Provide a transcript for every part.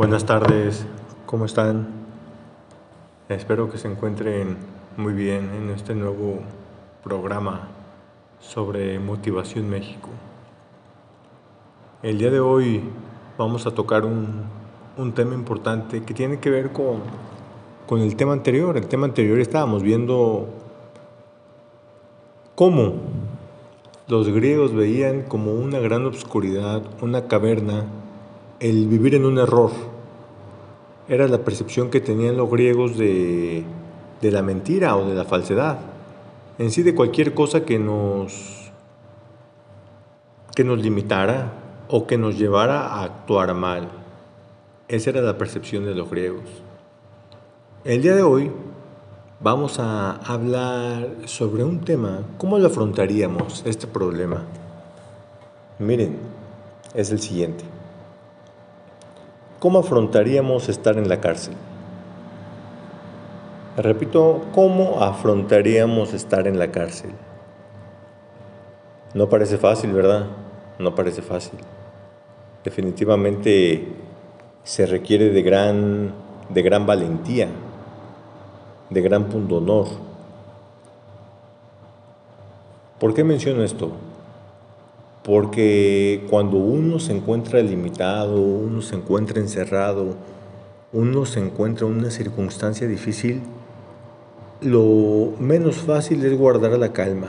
Buenas tardes, ¿cómo están? Espero que se encuentren muy bien en este nuevo programa sobre Motivación México. El día de hoy vamos a tocar un, un tema importante que tiene que ver con, con el tema anterior. El tema anterior estábamos viendo cómo los griegos veían como una gran obscuridad, una caverna, el vivir en un error. Era la percepción que tenían los griegos de, de la mentira o de la falsedad. En sí de cualquier cosa que nos, que nos limitara o que nos llevara a actuar mal. Esa era la percepción de los griegos. El día de hoy vamos a hablar sobre un tema, ¿cómo lo afrontaríamos este problema? Miren, es el siguiente. ¿Cómo afrontaríamos estar en la cárcel? Repito, ¿cómo afrontaríamos estar en la cárcel? No parece fácil, ¿verdad? No parece fácil. Definitivamente se requiere de gran, de gran valentía de gran punto honor. ¿Por qué menciono esto? Porque cuando uno se encuentra limitado, uno se encuentra encerrado, uno se encuentra en una circunstancia difícil, lo menos fácil es guardar la calma.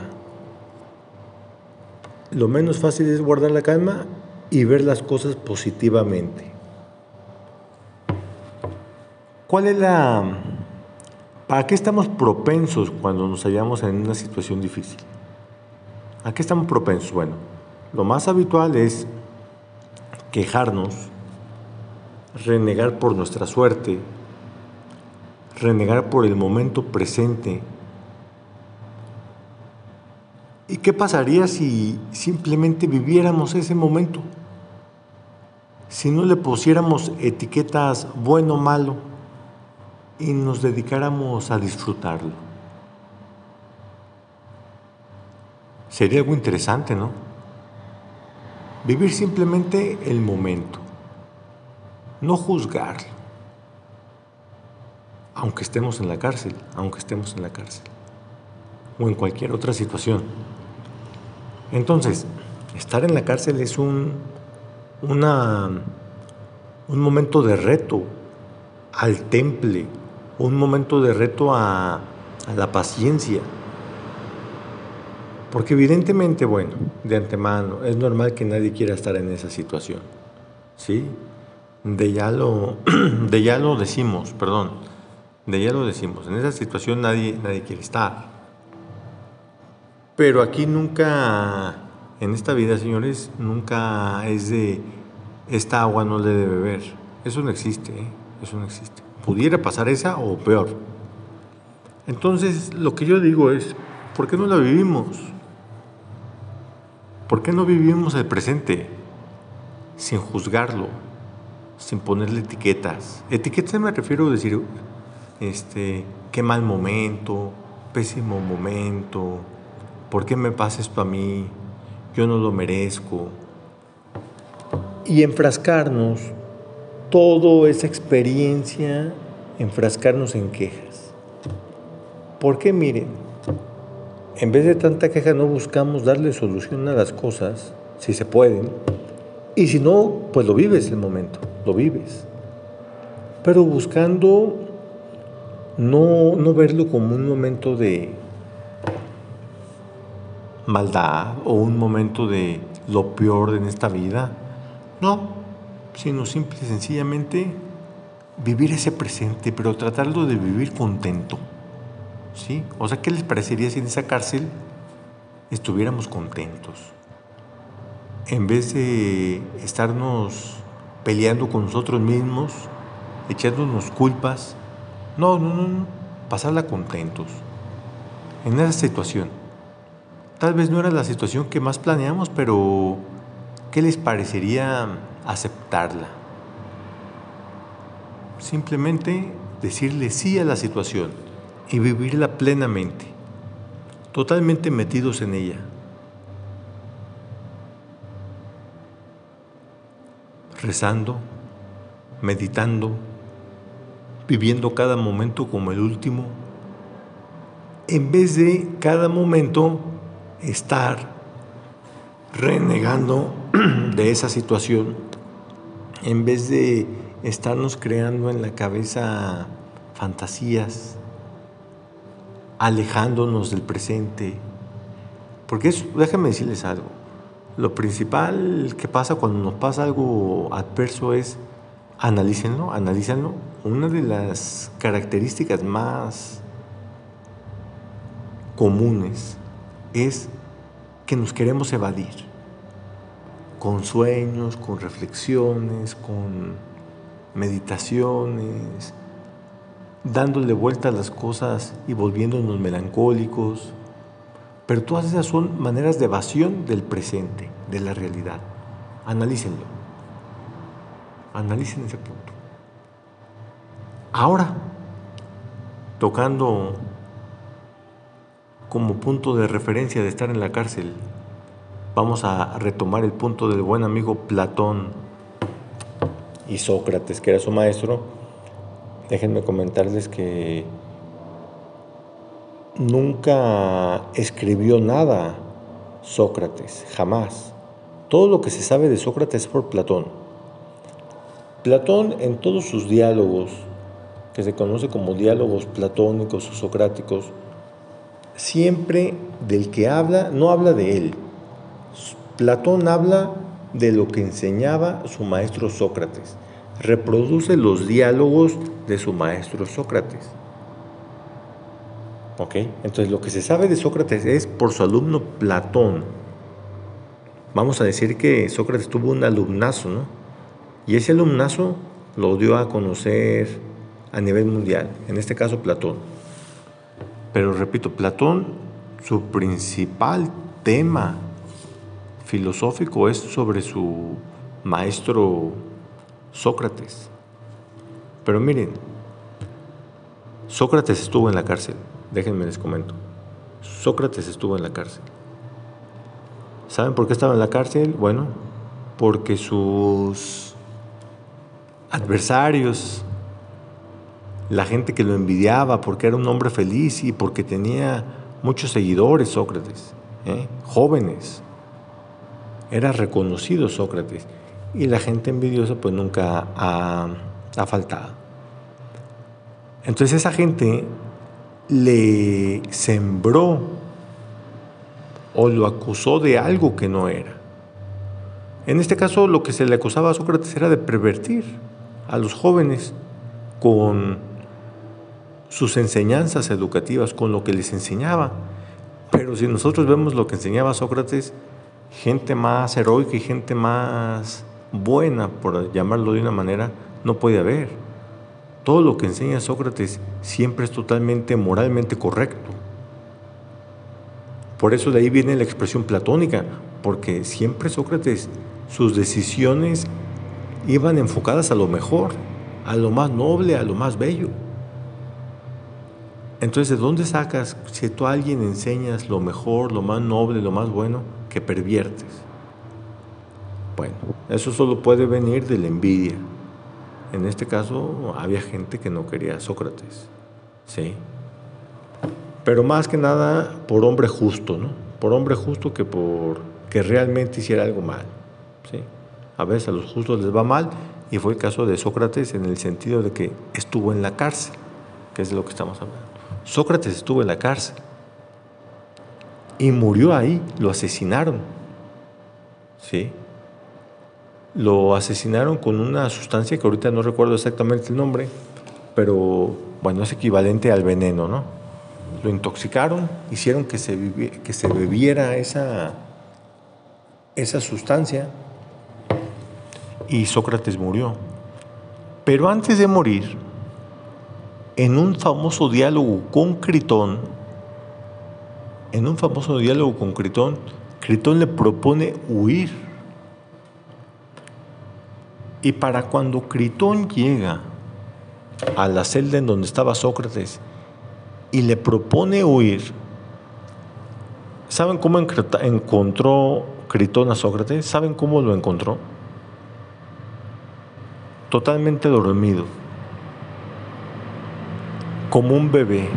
Lo menos fácil es guardar la calma y ver las cosas positivamente. ¿Cuál es la ¿A qué estamos propensos cuando nos hallamos en una situación difícil? ¿A qué estamos propensos? Bueno, lo más habitual es quejarnos, renegar por nuestra suerte, renegar por el momento presente. ¿Y qué pasaría si simplemente viviéramos ese momento? Si no le pusiéramos etiquetas bueno o malo y nos dedicáramos a disfrutarlo. Sería algo interesante, ¿no? Vivir simplemente el momento, no juzgarlo, aunque estemos en la cárcel, aunque estemos en la cárcel, o en cualquier otra situación. Entonces, estar en la cárcel es un, un momento de reto al temple, un momento de reto a, la paciencia. Porque evidentemente, bueno, de antemano, es normal que nadie quiera estar en esa situación. ¿Sí? De ya lo, de ya lo decimos, perdón, de ya lo decimos. En esa situación nadie, nadie quiere estar. Pero aquí nunca, en esta vida, señores, nunca es de esta agua no le debe beber. Eso no existe, ¿eh? eso no existe pudiera pasar esa o peor. Entonces, lo que yo digo es, ¿por qué no la vivimos? ¿Por qué no vivimos el presente sin juzgarlo, sin ponerle etiquetas? Etiquetas me refiero a decir, este, qué mal momento, pésimo momento, ¿por qué me pasa esto a mí? Yo no lo merezco. Y enfrascarnos toda esa experiencia enfrascarnos en quejas. ¿Por qué? Miren, en vez de tanta queja no buscamos darle solución a las cosas, si se pueden, y si no, pues lo vives el momento, lo vives. Pero buscando no, no verlo como un momento de maldad o un momento de lo peor en esta vida, no, sino simple y sencillamente vivir ese presente, pero tratarlo de vivir contento. ¿Sí? O sea, ¿qué les parecería si en esa cárcel estuviéramos contentos? En vez de estarnos peleando con nosotros mismos, echándonos culpas, no, no, no, pasarla contentos. En esa situación. Tal vez no era la situación que más planeamos, pero ¿qué les parecería aceptarla. Simplemente decirle sí a la situación y vivirla plenamente, totalmente metidos en ella. Rezando, meditando, viviendo cada momento como el último, en vez de cada momento estar renegando de esa situación, en vez de estarnos creando en la cabeza fantasías, alejándonos del presente. Porque eso, déjenme decirles algo, lo principal que pasa cuando nos pasa algo adverso es analícenlo, analícenlo. Una de las características más comunes es que nos queremos evadir con sueños, con reflexiones, con meditaciones, dándole vuelta a las cosas y volviéndonos melancólicos. Pero todas esas son maneras de evasión del presente, de la realidad. Analícenlo. Analicen ese punto. Ahora, tocando como punto de referencia de estar en la cárcel, vamos a retomar el punto del buen amigo Platón y Sócrates, que era su maestro. Déjenme comentarles que nunca escribió nada Sócrates, jamás. Todo lo que se sabe de Sócrates es por Platón. Platón en todos sus diálogos, que se conoce como diálogos platónicos o socráticos, siempre del que habla, no habla de él. Platón habla de lo que enseñaba su maestro Sócrates. Reproduce los diálogos de su maestro Sócrates. ¿Ok? Entonces lo que se sabe de Sócrates es por su alumno Platón. Vamos a decir que Sócrates tuvo un alumnazo, ¿no? Y ese alumnazo lo dio a conocer a nivel mundial, en este caso Platón. Pero repito, Platón, su principal tema filosófico es sobre su maestro Sócrates. Pero miren, Sócrates estuvo en la cárcel. Déjenme les comento. Sócrates estuvo en la cárcel. ¿Saben por qué estaba en la cárcel? Bueno, porque sus adversarios, la gente que lo envidiaba, porque era un hombre feliz y porque tenía muchos seguidores, Sócrates, ¿eh? jóvenes. Era reconocido Sócrates y la gente envidiosa pues nunca ha, ha faltado. Entonces esa gente le sembró o lo acusó de algo que no era. En este caso lo que se le acusaba a Sócrates era de pervertir a los jóvenes con sus enseñanzas educativas, con lo que les enseñaba. Pero si nosotros vemos lo que enseñaba Sócrates, gente más heroica y gente más buena, por llamarlo de una manera, no puede haber. Todo lo que enseña Sócrates siempre es totalmente moralmente correcto. Por eso de ahí viene la expresión platónica, porque siempre Sócrates, sus decisiones iban enfocadas a lo mejor, a lo más noble, a lo más bello. Entonces, ¿de dónde sacas si tú a alguien enseñas lo mejor, lo más noble, lo más bueno, que perviertes? Bueno, eso solo puede venir de la envidia. En este caso había gente que no quería a Sócrates, ¿sí? Pero más que nada por hombre justo, ¿no? Por hombre justo que por que realmente hiciera algo mal, ¿sí? A veces a los justos les va mal y fue el caso de Sócrates en el sentido de que estuvo en la cárcel, que es de lo que estamos hablando. Sócrates estuvo en la cárcel y murió ahí, lo asesinaron, ¿sí? Lo asesinaron con una sustancia que ahorita no recuerdo exactamente el nombre, pero bueno, es equivalente al veneno, ¿no? Lo intoxicaron, hicieron que se, que se bebiera esa, esa sustancia y Sócrates murió. Pero antes de morir, en un famoso diálogo con Critón, en un famoso diálogo con Critón, Critón le propone huir y para cuando Critón llega a la celda en donde estaba Sócrates y le propone huir, ¿saben cómo encontró Critón a Sócrates? ¿Saben cómo lo encontró? totalmente dormido, como un bebé,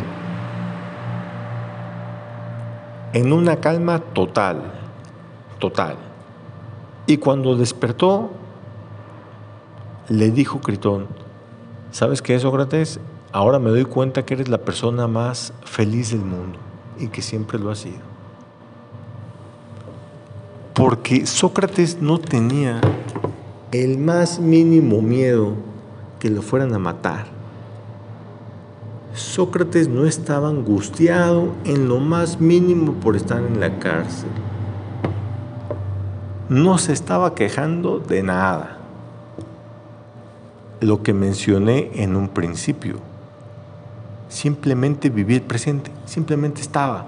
en una calma total, total. Y cuando despertó, le dijo Critón, ¿sabes qué, Sócrates? Ahora me doy cuenta que eres la persona más feliz del mundo y que siempre lo has sido. Porque Sócrates no tenía el más mínimo miedo que lo fueran a matar. Sócrates no estaba angustiado en lo más mínimo por estar en la cárcel. No se estaba quejando de nada. Lo que mencioné en un principio. Simplemente vivir presente, simplemente estaba.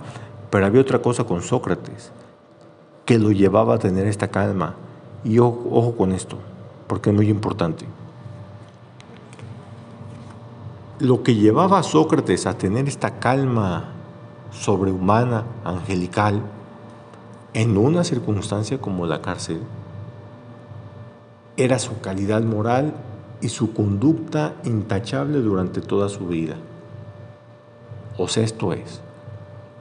Pero había otra cosa con Sócrates que lo llevaba a tener esta calma. Y ojo, con esto, porque es muy importante. Lo que llevaba a Sócrates a tener esta calma sobrehumana, angelical, en una circunstancia como la cárcel, era su calidad moral y su conducta intachable durante toda su vida. O sea, esto es,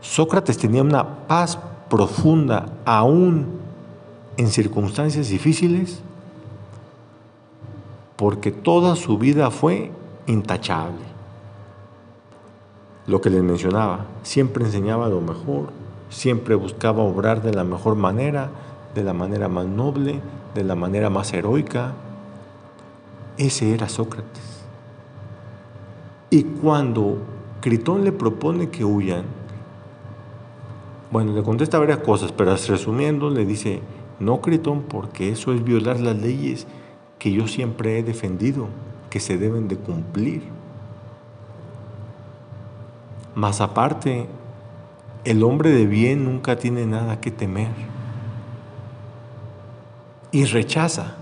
Sócrates tenía una paz profunda aún en circunstancias difíciles porque toda su vida fue intachable. Lo que les mencionaba, siempre enseñaba lo mejor, siempre buscaba obrar de la mejor manera, de la manera más noble, de la manera más heroica. Ese era Sócrates. Y cuando Critón le propone que huyan, bueno, le contesta varias cosas, pero resumiendo le dice, no Critón, porque eso es violar las leyes que yo siempre he defendido, que se deben de cumplir. Más aparte, el hombre de bien nunca tiene nada que temer y rechaza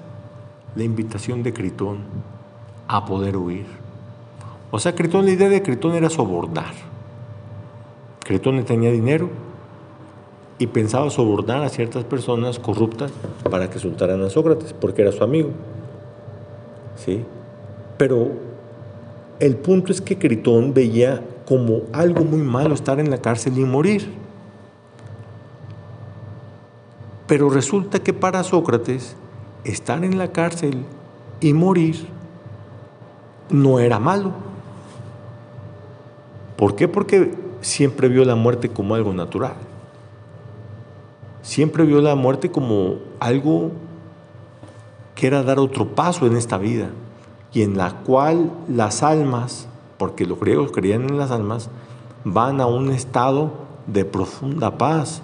la invitación de Critón a poder huir. O sea, Critón, la idea de Critón era sobornar. Critón tenía dinero y pensaba sobornar a ciertas personas corruptas para que soltaran a Sócrates, porque era su amigo. ¿Sí? Pero el punto es que Critón veía como algo muy malo estar en la cárcel y morir. Pero resulta que para Sócrates estar en la cárcel y morir no era malo. ¿Por qué? Porque siempre vio la muerte como algo natural. Siempre vio la muerte como algo que era dar otro paso en esta vida y en la cual las almas, porque los griegos creían en las almas, van a un estado de profunda paz,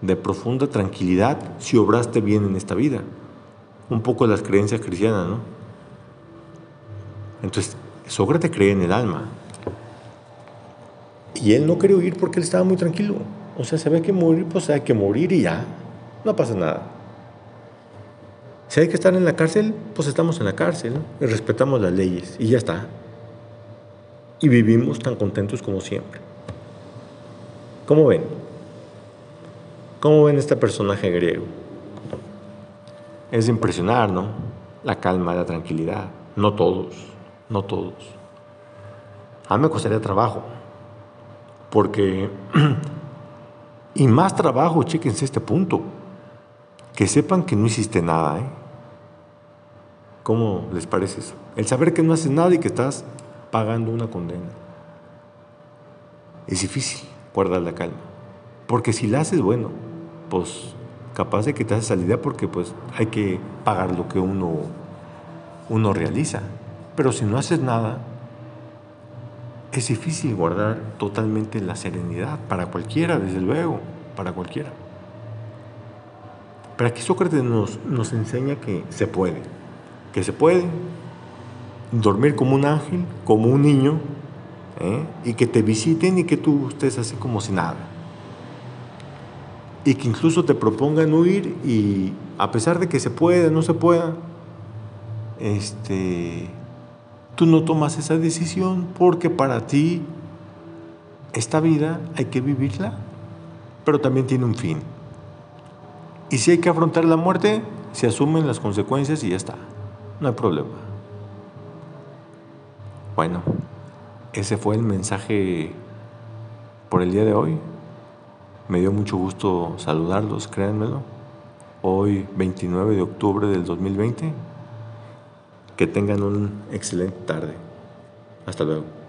de profunda tranquilidad si obraste bien en esta vida. Un poco las creencias cristianas, ¿no? Entonces, Sócrates cree en el alma. Y él no quería huir porque él estaba muy tranquilo. O sea, se ve que morir, pues hay que morir y ya. No pasa nada. Si hay que estar en la cárcel, pues estamos en la cárcel y respetamos las leyes y ya está. Y vivimos tan contentos como siempre. ¿Cómo ven? ¿Cómo ven este personaje griego? Es impresionar, ¿no? La calma, la tranquilidad. No todos, no todos. A mí me costaría trabajo, porque, y más trabajo, chéquense este punto, que sepan que no hiciste nada, ¿eh? ¿Cómo les parece eso? El saber que no haces nada y que estás pagando una condena. Es difícil guardar la calma. Porque si la haces, bueno, pues capaz de haces salida porque pues hay que pagar lo que uno, uno realiza. Pero si no haces nada, es difícil guardar totalmente la serenidad para cualquiera, desde luego, para cualquiera. Pero aquí Sócrates nos, nos enseña que se puede que se puede dormir como un ángel, como un niño, ¿eh? y que te visiten y que tú estés así como si nada. Y que incluso te propongan huir y a pesar de que se pueda, no se pueda, este, tú no tomas esa decisión porque para ti esta vida hay que vivirla, pero también tiene un fin. Y si hay que afrontar la muerte, se asumen las consecuencias y ya está no hay problema. Bueno, ese fue el mensaje por el día de hoy. Me dio mucho gusto saludarlos, créanmelo. Hoy, 29 de octubre del 2020. Que tengan una excelente tarde. Hasta luego.